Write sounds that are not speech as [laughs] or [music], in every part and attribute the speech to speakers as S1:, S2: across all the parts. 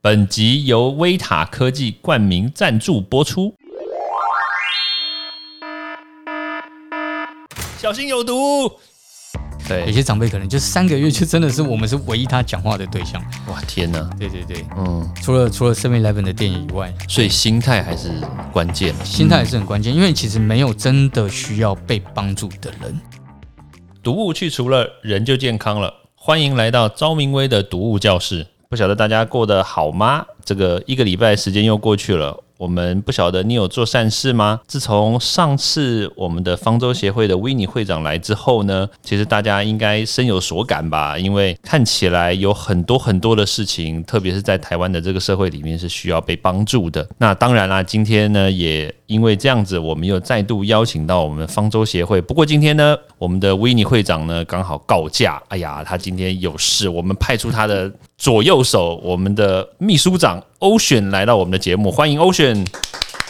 S1: 本集由威塔科技冠名赞助播出。小心有毒！对有，
S2: 些长辈可能就三个月，就真的是我们是唯一他讲话的对象。
S1: 哇天哪，
S2: 对对对，
S1: 嗯，
S2: 除了除了 Seven Eleven 的店以外，
S1: 所以心态还是关键。
S2: 心态还是很关键，因为其实没有真的需要被帮助的人。
S1: 毒物去除了，人就健康了。欢迎来到昭明威的毒物教室。不晓得大家过得好吗？这个一个礼拜时间又过去了，我们不晓得你有做善事吗？自从上次我们的方舟协会的维尼会长来之后呢，其实大家应该深有所感吧？因为看起来有很多很多的事情，特别是在台湾的这个社会里面是需要被帮助的。那当然啦，今天呢也因为这样子，我们又再度邀请到我们方舟协会。不过今天呢，我们的维尼会长呢刚好告假，哎呀，他今天有事，我们派出他的左右手，我们的秘书长欧选来到我们的节目，欢迎欧选。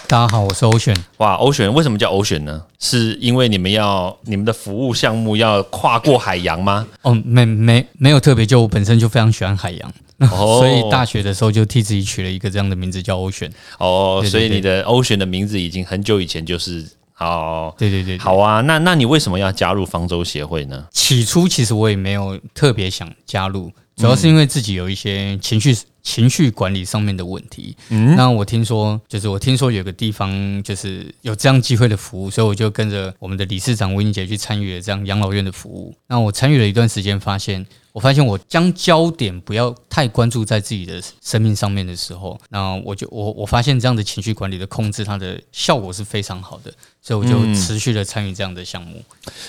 S2: 大家好，我是欧选。
S1: 哇，欧选为什么叫欧选呢？是因为你们要你们的服务项目要跨过海洋吗？
S2: 哦，没没没有特别，就我本身就非常喜欢海洋，
S1: 哦 [laughs]
S2: 所以大学的时候就替自己取了一个这样的名字叫欧选。
S1: 哦，
S2: 对对
S1: 所以你的欧选的名字已经很久以前就是哦。
S2: 对对对对
S1: 好啊，那那你为什么要加入方舟协会呢？
S2: 起初其实我也没有特别想加入，主要是因为自己有一些情绪情绪管理上面的问题。
S1: 嗯
S2: 那我听说，就是我听说有个地方就是有这样机会的服务，所以我就跟着我们的理事长吴英杰去参与了这样养老院的服务。那我参与了一段时间，发现。我发现我将焦点不要太关注在自己的生命上面的时候，那我就我我发现这样的情绪管理的控制，它的效果是非常好的，所以我就
S1: 嗯
S2: 持续的参与这样的项目。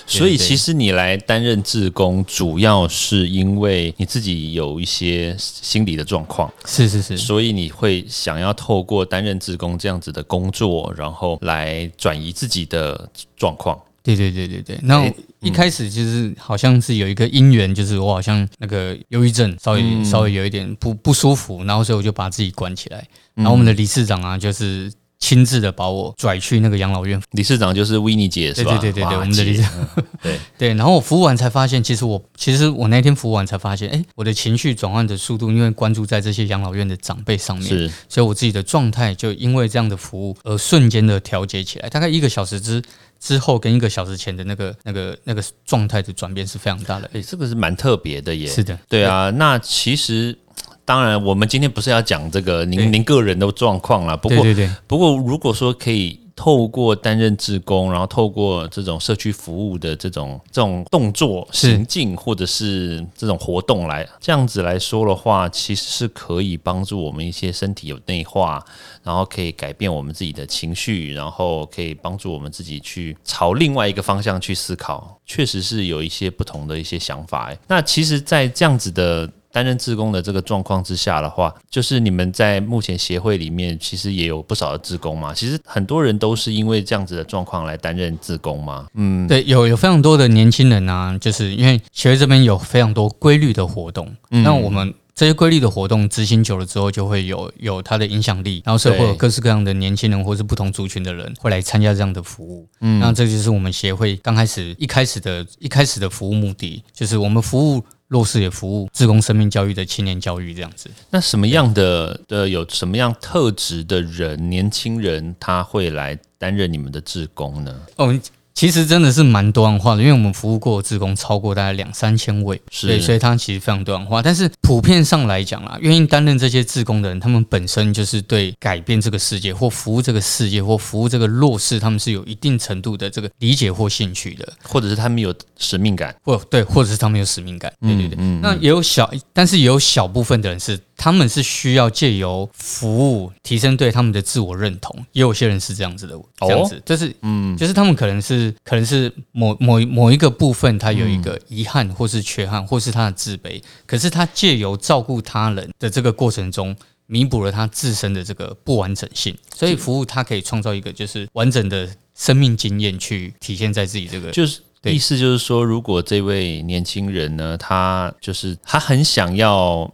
S1: 所以其实你来担任志工，主要是因为你自己有一些心理的状况，
S2: 是是是，
S1: 所以你会想要透过担任职工这样子的工作，然后来转移自己的状况。
S2: 对对对对对，那一开始就是好像是有一个因缘，就是我好像那个忧郁症稍微、
S1: 嗯。
S2: 稍微有一点不不舒服，然后所以我就把自己关起来，然后我们的理事长啊，就是亲自的把我拽去那个养老院。
S1: 理事长就是维尼姐是吧？
S2: 对对对对对我们的理事
S1: 长嗯对，
S2: 对，[laughs] 然后我服务完才发现，其实我其实我那天服务完才发现，哎，我的情绪转换的速度，因为关注在这些养老院的长辈上面，
S1: 是
S2: 所以我自己的状态就因为这样的服务而瞬间的调节起来，大概一个小时之之后跟一个小时前的那个那个那个状态的转变是非常大的。
S1: 哎、这个是蛮特别的耶。
S2: 是的，
S1: 对啊，那其实当然，我们今天不是要讲这个您您个人的状况啦。不过
S2: 对对对，
S1: 不过，如果说可以透过担任志工，然后透过这种社区服务的这种这种动作、行径，或者是这种活动来这样子来说的话，其实是可以帮助我们一些身体有内化，然后可以改变我们自己的情绪，然后可以帮助我们自己去朝另外一个方向去思考。确实是有一些不同的一些想法。哎，那其实，在这样子的担任志工的这个状况之下的话，就是你们在目前协会里面，其实也有不少的志工嘛。其实很多人都是因为这样子的状况来担任志工嘛。嗯，
S2: 对，有有非常多的年轻人啊，就是因为协会这边有非常多规律的活动，
S1: 嗯
S2: 那我们。这些规律的活动执行久了之后，就会有有它的影响力，然后所以会有各式各样的年轻人或是不同族群的人会来参加这样的服务。
S1: 嗯
S2: 那这就是我们协会刚开始一开始的一开始的服务目的，就是我们服务弱势也服务自工生命教育的青年教育这样子。
S1: 那什么样的的有什么样特质的人，年轻人他会来担任你们的志工呢？
S2: 哦，其实真的是蛮多样化的，因为我们服务过的志工超过大概两三千位，
S1: 是
S2: 对，所以它其实非常多样化。但是普遍上来讲啦，愿意担任这些志工的人，他们本身就是对改变这个世界或服务这个世界或服务这个弱势，他们是有一定程度的这个理解或兴趣的，
S1: 或者是他们有使命感？
S2: 或对，或者是他们有使命感。对对对，
S1: 嗯
S2: 那也有小，但是也有小部分的人是他们是需要借由服务提升对他们的自我认同，也有些人是这样子的，这样子，就是
S1: 嗯
S2: 就是他们可能是可能是某某某一个部分，他有一个遗憾，或是缺憾，或是他的自卑，可是他借由照顾他人的这个过程中。弥补了他自身的这个不完整性，所以服务他可以创造一个就是完整的生命经验去体现在自己这个
S1: 就是意思就是说，如果这位年轻人呢，他就是他很想要。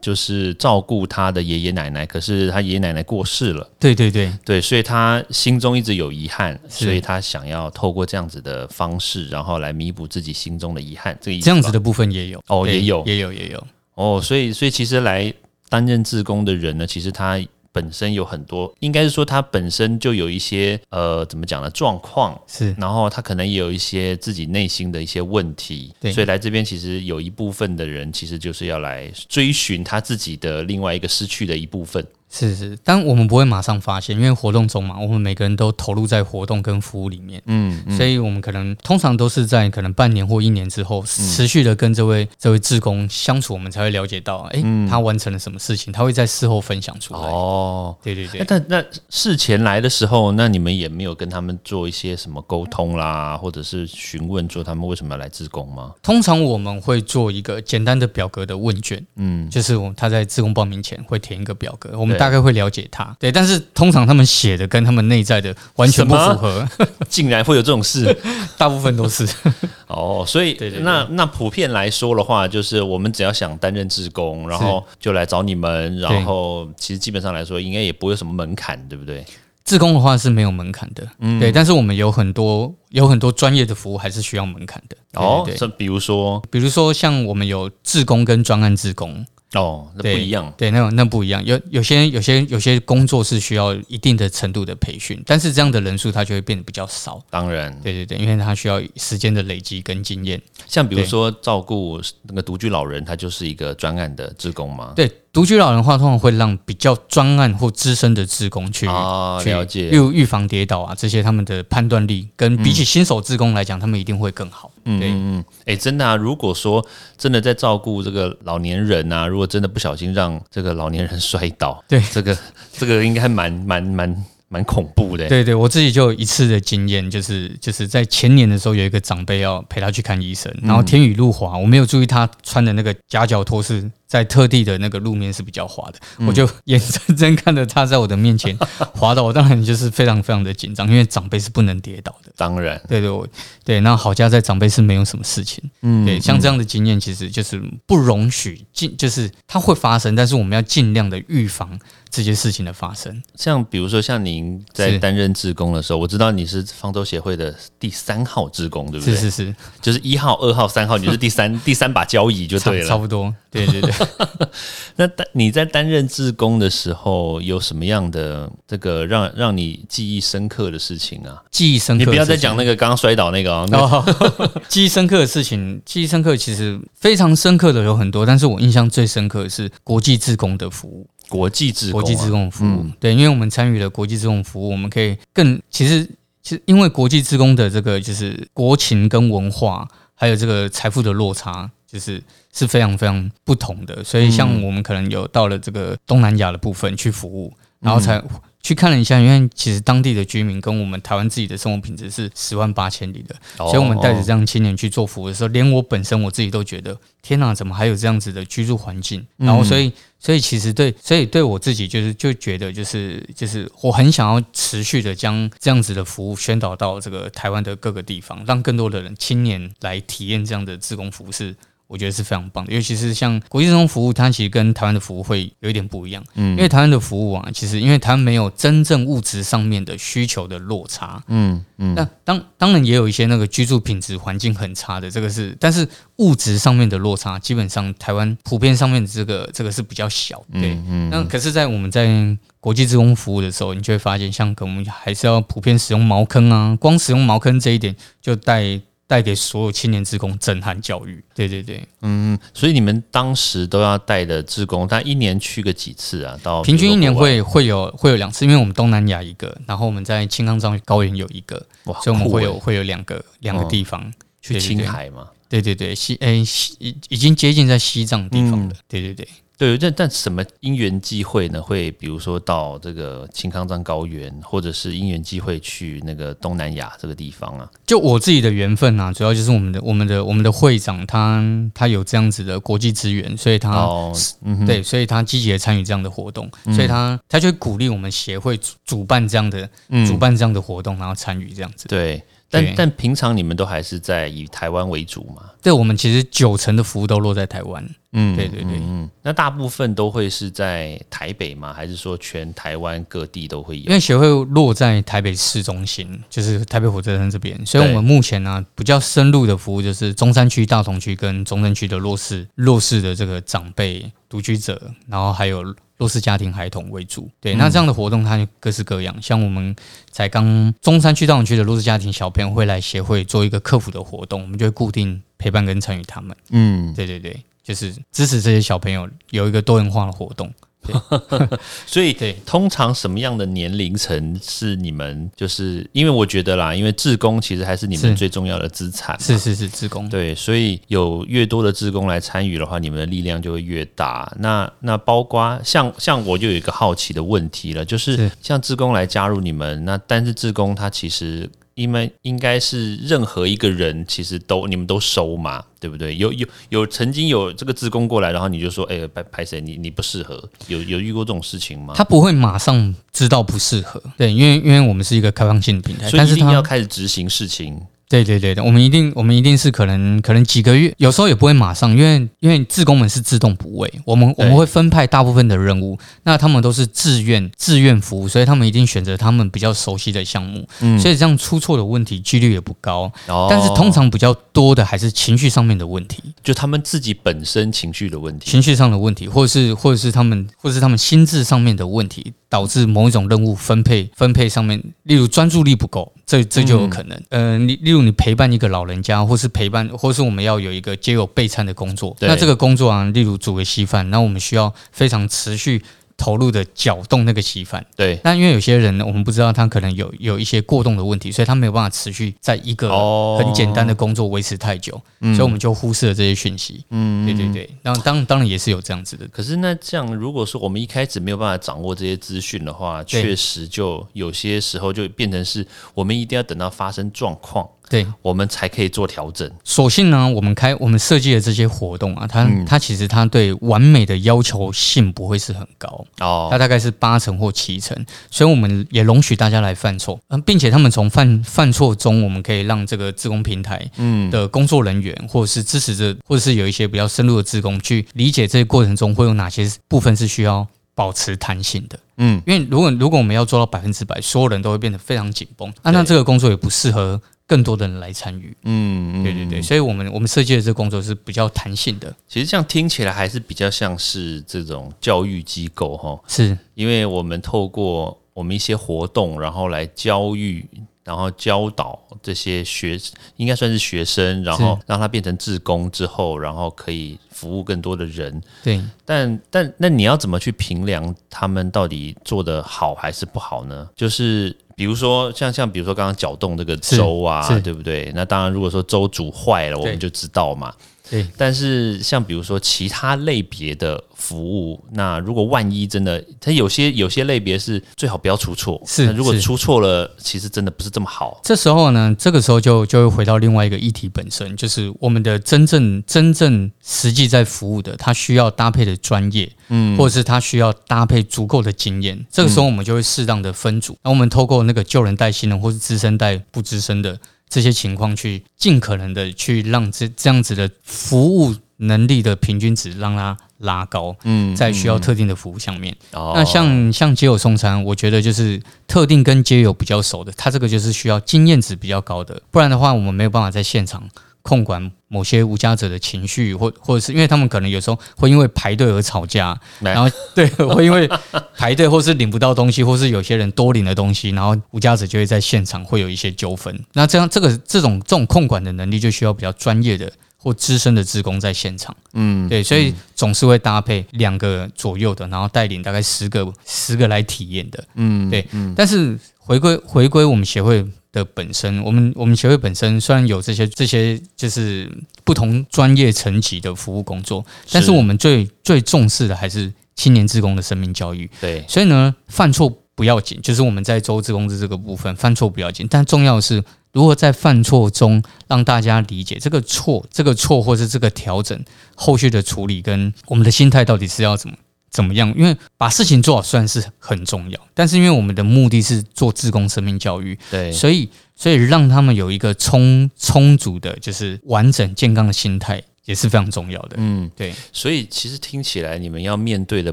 S1: 就是照顾他的爷爷奶奶，可是他爷爷奶奶过世了，
S2: 对对对。
S1: 对，所以他心中一直有遗憾，所以他想要透过这样子的方式，然后来弥补自己心中的遗憾。这个
S2: 这样子的部分也有。
S1: 哦也有。
S2: 也有也有，
S1: 哦，所以所以其实来担任志工的人呢，其实他本身有很多，应该是说他本身就有一些呃，怎么讲呢？状况
S2: 是
S1: 然后他可能也有一些自己内心的一些问题，
S2: 对
S1: 所以来这边其实有一部分的人其实就是要来追寻他自己的另外一个失去的一部分。
S2: 是是，但我们不会马上发现，因为活动中嘛，我们每个人都投入在活动跟服务里面，
S1: 嗯，
S2: 所以我们可能通常都是在可能半年或一年之后，持续的跟这位这位志工相处，我们才会了解到，哎、他完成了什么事情，他会在事后分享出来。
S1: 哦。
S2: 对对对
S1: 哎，但那事前来的时候，那你们也没有跟他们做一些什么沟通啦，或者是询问说他们为什么要来志工吗？
S2: 通常我们会做一个简单的表格的问卷，
S1: 嗯，
S2: 就是我他在志工报名前会填一个表格，我们
S1: 对
S2: 大概会了解他。对，但是通常他们写的跟他们内在的完全不符合，[laughs]
S1: 竟然会有这种事？[laughs]
S2: 大部分都是。[laughs]
S1: 哦，所以那那普遍来说的话，就是我们只要想担任志工，然后就来找你们，然后其实基本上来说，应该也不会有什么门槛，对不对？
S2: 自工的话是没有门槛的，
S1: 嗯。
S2: 对，但是我们有很多有很多专业的服务还是需要门槛的。
S1: 哦，
S2: 对。对
S1: 这比如说？
S2: 比如说像我们有志工跟专案志工，
S1: 哦，那不一样，
S2: 对，那种那不一样。有有些有些有些工作是需要一定的程度的培训，但是这样的人数它就会变得比较少。
S1: 当然，
S2: 对对对，因为它需要时间的累积跟经验。
S1: 像比如说照顾那个独居老人，他就是一个专案的职工嘛。
S2: 对，独居老人的话，通常会让比较专案或资深的职工去。
S1: 啊，
S2: 去
S1: 了解
S2: 预预防跌倒啊，这些他们的判断力跟比起新手职工来讲，他们一定会更好。对，
S1: 嗯嗯嗯，哎、真的啊！如果说真的在照顾这个老年人啊，如果真的不小心让这个老年人摔倒，
S2: 对
S1: 这个这个应该蛮蛮蛮蛮恐怖的。
S2: 对对，我自己就有一次的经验，就是就是在前年的时候，有一个长辈要陪他去看医生，然后天雨路滑，我没有注意他穿的那个夹脚拖是在特地的那个路面是比较滑的，我就眼睁睁看着他在我的面前 [laughs] 滑倒，我当然就是非常非常的紧张，因为长辈是不能跌倒的。
S1: 当然，
S2: 对对，我对，那好家在长辈是没有什么事情，
S1: 嗯
S2: 对，像这样的经验其实就是不容许尽，就是它会发生，但是我们要尽量的预防这些事情的发生。
S1: 像比如说像您在
S2: 是
S1: 担任志工的时候，我知道你是方舟协会的第三号志工，对不对？
S2: 是是是，
S1: 就是一号、二号、三号，你是第三 [laughs] 第三把交椅就
S2: 差
S1: 对了。
S2: 差不多，对对对。[laughs]
S1: 那担你在担任志工的时候，有什么样的这个让让你记忆深刻的事情啊？
S2: 记忆深刻。
S1: 你不要再讲那个刚刚摔倒那个啊、那 [laughs] 个
S2: 哦，记忆深刻的事情，记忆深刻其实非常深刻的有很多，但是我印象最深刻的是国际志工的服务，
S1: 国际志工、啊，
S2: 国际职工服务。对，因为我们参与了国际职工服务，我们可以更其实其实因为国际职工的这个就是国情跟文化，还有这个财富的落差，就是是非常非常不同的。所以像我们可能有到了这个东南亚的部分去服务，然后才。去看了一下，因为其实当地的居民跟我们台湾自己的生活品质是十万八千里的，
S1: 哦
S2: 所以我们带着这样青年去做服务的时候，连我本身我自己都觉得，天哪，怎么还有这样子的居住环境？然后所以所以其实对，所以对我自己就是就觉得就是就是我很想要持续的将这样子的服务宣导到这个台湾的各个地方，让更多的人青年来体验这样的自工服务是。我觉得是非常棒的，尤其是像国际这种服务，它其实跟台湾的服务会有一点不一样。嗯，因为台湾的服务啊，其实因为台湾没有真正物质上面的需求的落差，
S1: 嗯嗯，
S2: 那当当然也有一些那个居住品质环境很差的，这个是，但是物质上面的落差，基本上台湾普遍上面的这个这个是比较小，对。
S1: 嗯
S2: 那可是，在我们在国际职工服务的时候，你就会发现，像可能我们还是要普遍使用茅坑啊，光使用茅坑这一点，就带带给所有青年职工震撼教育。对对对，
S1: 嗯，所以你们当时都要带的职工，他一年去个几次啊？到
S2: 平均一年会会有会有两次，因为我们东南亚一个，然后我们在青康藏高原有一个，
S1: 哇，
S2: 所以我们会有会有两个两个
S1: 哦
S2: 地方。
S1: 去青海嘛？
S2: 对对对，西诶西已已经接近在西藏地方
S1: 嗯
S2: 了。对对对，
S1: 对，但但什么因缘际会呢？会比如说到这个青康藏高原，或者是因缘际会去那个东南亚这个地方啊？
S2: 就我自己的缘分啊，主要就是我们的我们的我们的会长他他有这样子的国际资源，所以他、
S1: 哦，嗯，
S2: 对，所以他积极的参与这样的活动，所以他他就会鼓励我们协会主主办这样的、
S1: 嗯
S2: 主办这样的活动，然后参与这样子。
S1: 对。但但平常你们都还是在以台湾为主嘛？
S2: 对，我们其实九成的服务都落在台湾。
S1: 嗯
S2: 对对对
S1: 嗯，那大部分都会是在台北吗？还是说全台湾各地都会有
S2: 因？为协会落在台北市中心，就是台北火车站这边，所以我们目前呢、比较深入的服务就是中山区、大同区跟中正区的弱势弱势的这个长辈、独居者，然后还有弱势家庭孩童为主。对，那这样的活动它就各式各样，像我们才刚中山区、大同区的弱势家庭小朋友会来协会做一个客服的活动，我们就会固定陪伴跟参与他们。
S1: 嗯，
S2: 对对对，就是支持这些小朋友有一个多元化的活动。[laughs]
S1: 所以
S2: 对
S1: 通常什么样的年龄层是你们就是因为我觉得啦，因为志工其实还是你们最重要的资产。
S2: 是是是，志工。
S1: 对，所以有越多的志工来参与的话，你们的力量就会越大。那那包括像像我就有一个好奇的问题了，就是
S2: 是
S1: 像志工来加入你们，那但是志工他其实因为应该是任何一个人其实都你们都收嘛，对不对？有有有曾经有这个志工过来，然后你就说，哎、拍拍谁你你不适合，有有遇过这种事情吗？
S2: 他不会马上知道不适合，对，因为因为我们是一个开放性的平台，
S1: 所以
S2: 但是他
S1: 一定要开始执行事情。
S2: 对对对对，我们一定我们一定是可能可能几个月，有时候也不会马上，因为因为志工们是自动补位，我们我
S1: 对
S2: 们会分派大部分的任务，那他们都是自愿自愿服务，所以他们一定选择他们比较熟悉的项目，
S1: 嗯。
S2: 所以这样出错的问题几率也不高，
S1: 哦。
S2: 但是通常比较多的还是情绪上面的问题，
S1: 就他们自己本身情绪的问题。
S2: 情绪上的问题，或者是或者是他们或者是他们心智上面的问题，导致某一种任务分配分配上面，例如专注力不够，这这就有可能。嗯，你例如你陪伴一个老人家，或是陪伴，或是我们要有一个接有备餐的工作，那这个工作啊，例如煮个稀饭，那我们需要非常持续。投入的搅动那个稀饭，
S1: 对，
S2: 那因为有些人呢，我们不知道他可能有有一些过动的问题，所以他没有办法持续在一个
S1: 哦。
S2: 很简单的工作维持太久，所以我们就忽视了这些讯息。
S1: 嗯
S2: 对对对，当当当然也是有这样子的。
S1: 可是那这样，如果说我们一开始没有办法掌握这些资讯的话，确实就有些时候就变成是我们一定要等到发生状况，
S2: 对，
S1: 我们才可以做调整。
S2: 所幸呢，我们开我们设计的这些活动啊，它、
S1: 嗯。
S2: 它其实它对完美的要求性不会是很高。哦，它
S1: 哦，
S2: 大概是八成或七成，所以我们也容许大家来犯错，嗯，并且他们从犯犯错中，我们可以让这个自工平台
S1: 嗯，
S2: 的工作人员，或者是支持者，或者是有一些比较深入的自工去理解这个过程中会有哪些部分是需要保持弹性的。
S1: 嗯，
S2: 因为如果如果我们要做到百分之百，所有人都会变得非常紧绷，啊，那
S1: 对。
S2: 这个工作也不适合更多的人来参与。
S1: 嗯，
S2: 对对对，所以我们我们设计的这个工作是比较弹性的，
S1: 其实这样听起来还是比较像是这种教育机构哈，
S2: 是
S1: 因为我们透过我们一些活动，然后来教育。然后教导这些学，应该算是学生，然后让他变成志工之后，然后可以服务更多的人。
S2: 对。
S1: 但但那你要怎么去评量他们到底做的好还是不好呢？就是比如说像像比如说刚刚搅动这个粥啊，对不对？那当然，如果说粥煮坏了，我们就知道嘛。
S2: 对，
S1: 但是像比如说其他类别的服务，那如果万一真的，它有些有些类别是最好不要出错，
S2: 是
S1: 如果出错了，其实真的不是这么好。
S2: 这时候呢，这个时候就就会回到另外一个议题本身，就是我们的真正真正实际在服务的，他需要搭配的专业，嗯，或者是他需要搭配足够的经验。这个时候我们就会适当的分组，那、我们透过那个旧人带新人，或是资深带不资深的这些情况，去尽可能的去让这这样子的服务能力的平均值让它拉高，
S1: 嗯，
S2: 在需要特定的服务上面。
S1: 哦
S2: 那像像街友送餐，我觉得就是特定跟街友比较熟的，他这个就是需要经验值比较高的，不然的话，我们没有办法在现场控管某些无家者的情绪，或或者是因为他们可能有时候会因为排队而吵架，然后对，[laughs] 会因为排队或是领不到东西，或是有些人多领了东西，然后无家者就会在现场会有一些纠纷。那这样这个这种这种控管的能力，就需要比较专业的。或资深的职工在现场，
S1: 嗯，
S2: 对，所以总是会搭配两个左右的，然后带领大概十个十个来体验的，
S1: 嗯，
S2: 对。但是回归回归我们协会的本身，我们我们协会本身虽然有这些这些就是不同专业层级的服务工作，但是我们最最重视的还是青年职工的生命教育。
S1: 对，
S2: 所以呢，犯错不要紧，就是我们在周职工资这个部分犯错不要紧，但重要的是如何在犯错中让大家理解这个错、这个错或是这个调整后续的处理跟我们的心态到底是要怎么怎么样？因为把事情做好虽然是很重要，但是因为我们的目的是做自工生命教育，
S1: 对，
S2: 所以所以让他们有一个充充足的，就是完整健康的心态。也是非常重要的，嗯，对，
S1: 所以其实听起来你们要面对的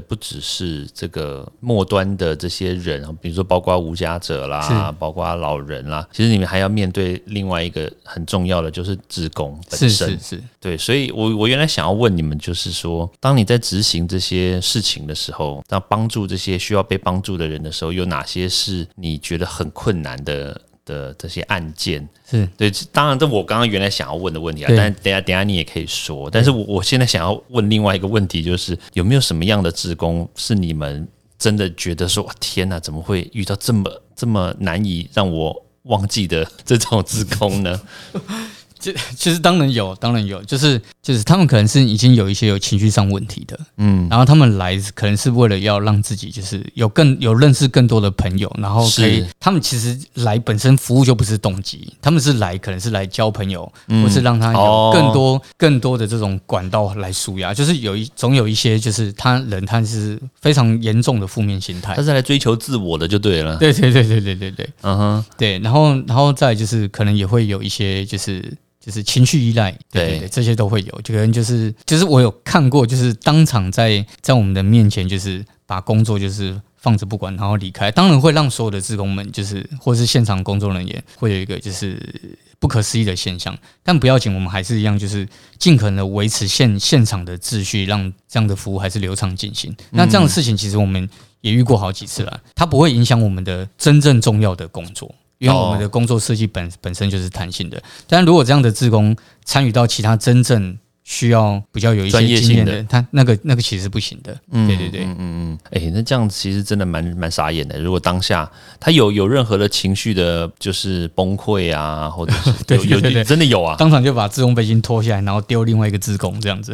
S1: 不只是这个末端的这些人啊，比如说包括无家者啦，包括老人啦，其实你们还要面对另外一个很重要的，就是职工本身，
S2: 是是是，
S1: 对，所以我我原来想要问你们，就是说，当你在执行这些事情的时候，当帮助这些需要被帮助的人的时候，有哪些是你觉得很困难的？的这些案件。
S2: 是。
S1: 对，当然这我刚刚原来想要问的问题啊，但等下等下你也可以说，但是我我现在想要问另外一个问题，就是有没有什么样的职工是你们真的觉得说天哪，怎么会遇到这么这么难以让我忘记的这种职工呢？[laughs] [laughs]
S2: 其实当然有，当然有，就是就是他们可能是已经有一些有情绪上问题的，嗯，然后他们来可能是为了要让自己就是有更有认识更多的朋友，然后可以他们其实来本身服务就不是动机，他们是来可能是来交朋友，或是让他有更多更多的这种管道来舒压，就是有一总有一些就是他人他是非常严重的负面心态，
S1: 他是来追求自我的就对了，
S2: 对对对对对对对，嗯哼，对，然后然后再就是可能也会有一些就是。就是情绪依赖，对对对，这些都会有。这个人就是就是我有看过，就是当场在在我们的面前，就是把工作就是放着不管，然后离开。当然会让所有的职工们，就是或是现场工作人员，会有一个就是不可思议的现象。但不要紧，我们还是一样，就是尽可能维持现现场的秩序，让这样的服务还是流畅进行。那这样的事情，其实我们也遇过好几次了，它不会影响我们的真正重要的工作。因为我们的工作设计本本身就是弹性的，但如果这样的自工参与到其他真正需要比较有一些经验的，他那个那个其实不行的。嗯，对对对，嗯
S1: 嗯，哎，那这样其实真的蛮蛮傻眼的。如果当下他有有任何的情绪的，就是崩溃啊，或者是 [laughs] 有有真的有啊，
S2: 当场就把自工背心脱下来，然后丢另外一个自工，这样子。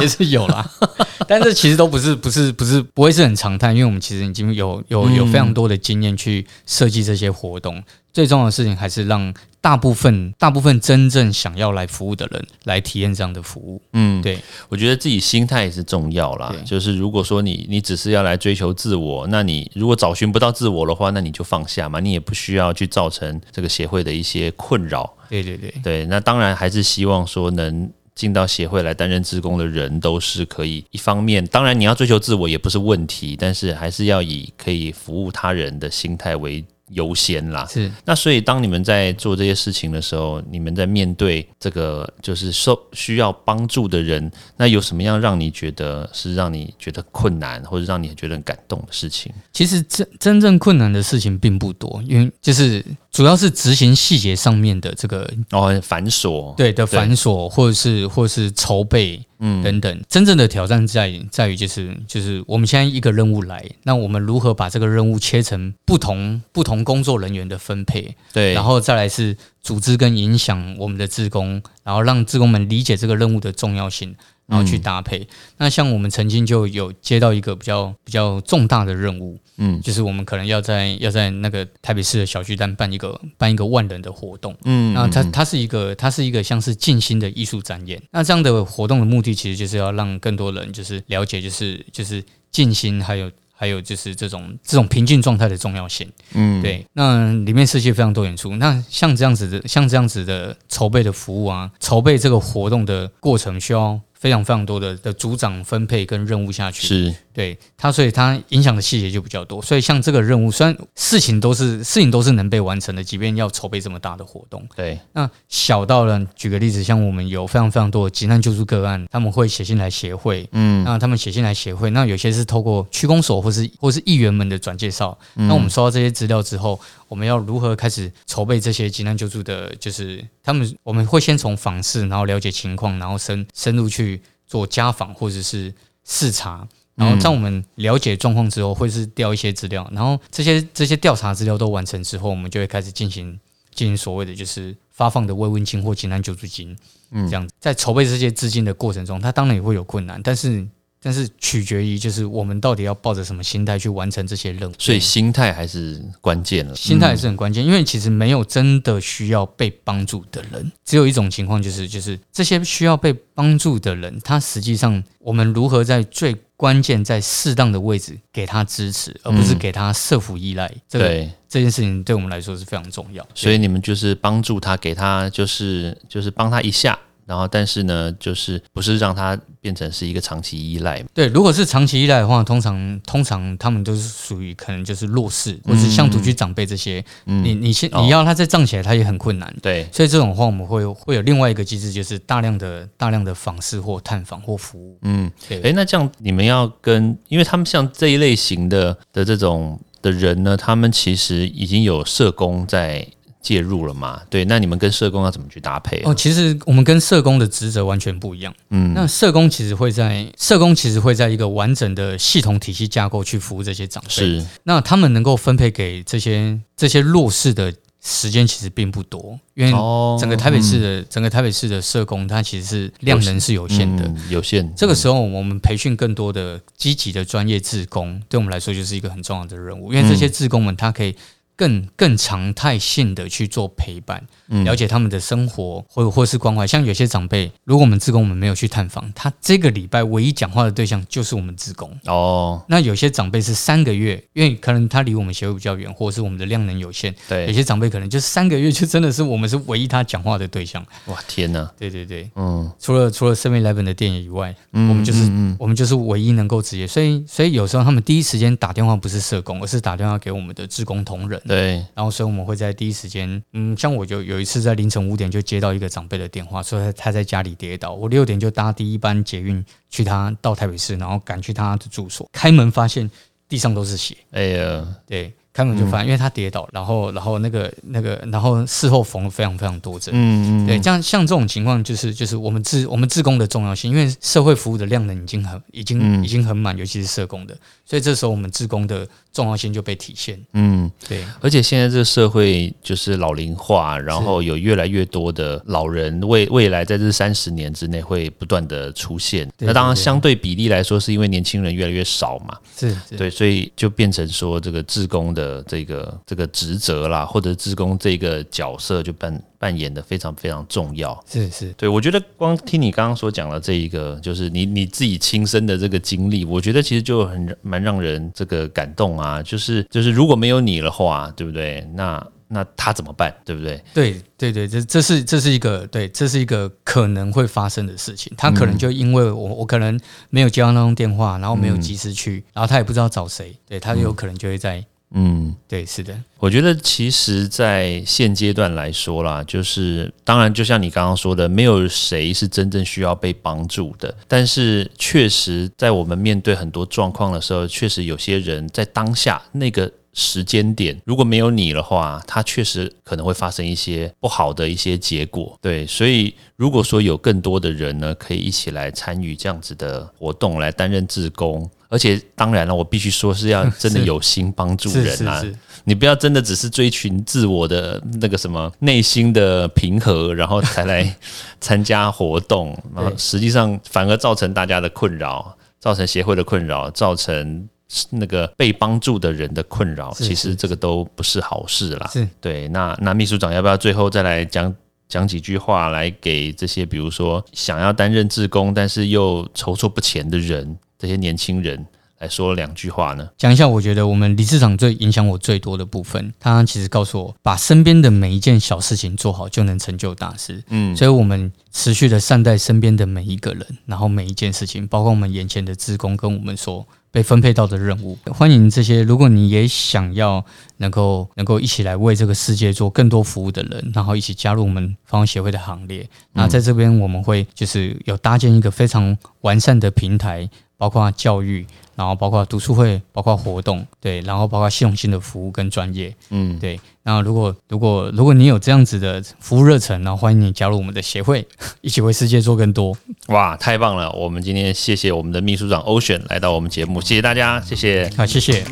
S2: 也是有啦。[laughs] 但是其实都不是不是不是不会是很常态，因为我们其实已经有有有非常多的经验去设计这些活动。最重要的事情还是让大部分、大部分真正想要来服务的人来体验这样的服务。嗯，对，
S1: 我觉得自己心态也是重要啦。就是如果说你你只是要来追求自我，那你如果找寻不到自我的话，那你就放下嘛，你也不需要去造成这个协会的一些困扰。
S2: 对对对
S1: 对，那当然还是希望说能进到协会来担任职工的人都是可以。一方面，当然你要追求自我也不是问题，但是还是要以可以服务他人的心态为。优先啦，
S2: 是
S1: 那所以当你们在做这些事情的时候，你们在面对这个就是受需要帮助的人，那有什么样让你觉得是让你觉得困难，或者让你觉得很感动的事情？
S2: 其实真真正困难的事情并不多，因为就是主要是执行细节上面的这个
S1: 哦繁琐，
S2: 对的繁琐，或者是或者是筹备。嗯，等等，真正的挑战在在于就是就是我们现在一个任务来，那我们如何把这个任务切成不同不同工作人员的分配？
S1: 对，
S2: 然后再来是组织跟影响我们的职工，然后让职工们理解这个任务的重要性。然后去搭配。那像我们曾经就有接到一个比较比较重大的任务，嗯，就是我们可能要在要在那个台北市的小巨蛋办一个办一个万人的活动，嗯，那它它是一个它是一个像是静心的艺术展演。那这样的活动的目的其实就是要让更多人就是了解，就是就是静心，还有还有就是这种这种平静状态的重要性。嗯，对。那里面设计非常多演出。那像这样子的像这样子的筹备的服务啊，筹备这个活动的过程需要。非常非常多的的组长分配跟任务下去，
S1: 是
S2: 对他，所以他影响的细节就比较多。所以像这个任务，虽然事情都是事情都是能被完成的，即便要筹备这么大的活动，
S1: 对。
S2: 那小到了，举个例子，像我们有非常非常多的急难救助个案，他们会写信来协会，嗯，那他们写信来协会，那有些是透过区公所或是或是议员们的转介绍，那我们收到这些资料之后。我们要如何开始筹备这些急难救助的？就是他们，我们会先从访视，然后了解情况，然后深深入去做家访或者是视察，然后在我们了解状况之后，会是调一些资料，然后这些这些调查资料都完成之后，我们就会开始进行进行所谓的就是发放的慰问金或急难救助金，嗯，这样子。在筹备这些资金的过程中，它当然也会有困难，但是但是取决于就是我们到底要抱着什么心态去完成这些任务。
S1: 所以心态还是关键了。
S2: 心态也是很关键，因为其实没有真的需要被帮助的人，只有一种情况就是就是这些需要被帮助的人，他实际上我们如何在最关键在适当的位置给他支持，而不是给他社服依赖。这个
S1: 对，
S2: 这件事情对我们来说是非常重要。
S1: 所以你们就是帮助他，给他就是就是帮他一下，然后但是呢，就是不是让它变成是一个长期依赖。
S2: 对，如果是长期依赖的话，通常通常他们都是属于可能就是弱势，或是像独居长辈这些，你你先
S1: 哦。
S2: 你要他再站起来，他也很困难。
S1: 对，
S2: 所以这种话，我们会会有另外一个机制，就是大量的大量的访视或探访或服务。
S1: 嗯，
S2: 对。
S1: 诶，那这样你们要跟，因为他们像这一类型的的这种的人呢，他们其实已经有社工在介入了嘛？对，那你们跟社工要怎么去搭配啊？
S2: 哦，其实我们跟社工的职责完全不一样。
S1: 嗯，
S2: 那社工其实会在社工其实会在一个完整的系统体系架构去服务这些长辈。
S1: 是，
S2: 那他们能够分配给这些这些弱势的时间其实并不多，因为
S1: 哦
S2: 整个台北市的、整个台北市的社工，它其实是量能是有限的。
S1: 嗯有限。
S2: 这个时候，我们培训更多的积极的专业志工，对我们来说就是一个很重要的任务。因为这些志工们，他可以更更常态性的去做陪伴，
S1: 嗯
S2: 了解他们的生活，或或是关怀。像有些长辈，如果我们职工我们没有去探访，他这个礼拜唯一讲话的对象就是我们职工。
S1: 哦，
S2: 那有些长辈是三个月，因为可能他离我们协会比较远，或者是我们的量能有限。
S1: 对有，
S2: 些长辈可能就三个月，就真的是我们是唯一他讲话的对象。
S1: 哇，天哪，
S2: 对对对，
S1: 嗯，
S2: 除了除了 Seven Eleven 的店以外，
S1: 嗯
S2: 我们就是
S1: 嗯
S2: 我们就是唯一能够直接，所以所以有时候他们第一时间打电话不是社工，而是打电话给我们的职工同仁。
S1: 对，
S2: 然后所以我们会在第一时间，嗯，像我就有一次在凌晨五点就接到一个长辈的电话，说他他在家里跌倒，我六点就搭第一班捷运去他到台北市，然后赶去他的住所，开门发现地上都是血，
S1: 哎呀，
S2: 对，开门就发现，因为他跌倒，然后然后那个那个，然后事后缝了非常非常多针，
S1: 嗯嗯，
S2: 对，这样像这种情况，就是就是我们自我们自工的重要性，因为社会服务的量能已经很已经、
S1: 嗯。
S2: 已经很满，尤其是社工的，所以这时候我们自工的重要性就被体现。
S1: 嗯，
S2: 对，
S1: 而且现在这个社会就是老龄化，然后有越来越多的老人，未未来在这三十年之内会不断的出现。
S2: 对
S1: 那当然，相对比例来说，是因为年轻人越来越少嘛，
S2: 是是，
S1: 对，所以就变成说这个自工的这个这个职责啦，或者职工这个角色就扮扮演的非常非常重要。
S2: 是是，
S1: 对，我觉得光听你刚刚所讲的这一个，就是你你自己亲身的这个经历，我觉得其实就很蛮让人这个感动啊。就是就是如果没有你的话，对不对？那那他怎么办？对不对？
S2: 对对对，这这是这是一个对，这是一个可能会发生的事情。他可能就因为我我可能没有接到那通电话，然后没有及时去，然后他也不知道找谁，对他有可能就会在
S1: 嗯。
S2: 对是的，
S1: 我觉得其实，在现阶段来说啦，就是当然，就像你刚刚说的，没有谁是真正需要被帮助的。但是，确实在我们面对很多状况的时候，确实有些人在当下那个时间点，如果没有你的话，他确实可能会发生一些不好的一些结果。对，所以如果说有更多的人呢，可以一起来参与这样子的活动，来担任志工。而且当然了，我必须说是要真的 [laughs] 有心帮助人啊，你不要真的只是追寻自我的那个什么内心的平和，然后才来 [laughs] 参加活动，然后实际上反而造成大家的困扰，造成协会的困扰，造成那个被帮助的人的困扰。其实这个都不是好事啦。
S2: 是
S1: 对，那那秘书长要不要最后再来讲？讲几句话来给这些，比如说想要担任志工，但是又筹措不前的人，这些年轻人来说两句话呢？
S2: 讲一下，我觉得我们理事长最影响我最多的部分，他其实告诉我，把身边的每一件小事情做好，就能成就大事。
S1: 嗯，
S2: 所以，我们持续的善待身边的每一个人，然后每一件事情，包括我们眼前的职工跟我们所被分配到的任务。欢迎这些，如果你也想要能够能够一起来为这个世界做更多服务的人，然后一起加入我们防护协会的行列。那在这边，我们会就是有搭建一个非常完善的平台，包括教育。然后包括读书会，包括活动，对，然后包括系统性的服务跟专业，
S1: 嗯，
S2: 对。那如果如果如果你有这样子的服务热忱，然后欢迎你加入我们的协会，[laughs] 一起为世界做更多。
S1: 哇，太棒了！我们今天谢谢我们的秘书长 Ocean 来到我们节目，谢谢大家，谢谢。
S2: 好，谢谢。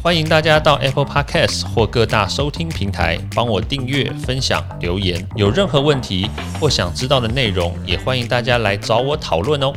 S1: 欢迎大家到 Apple Podcast 或各大收听平台帮我订阅、分享、留言。有任何问题或想知道的内容，也欢迎大家来找我讨论哦。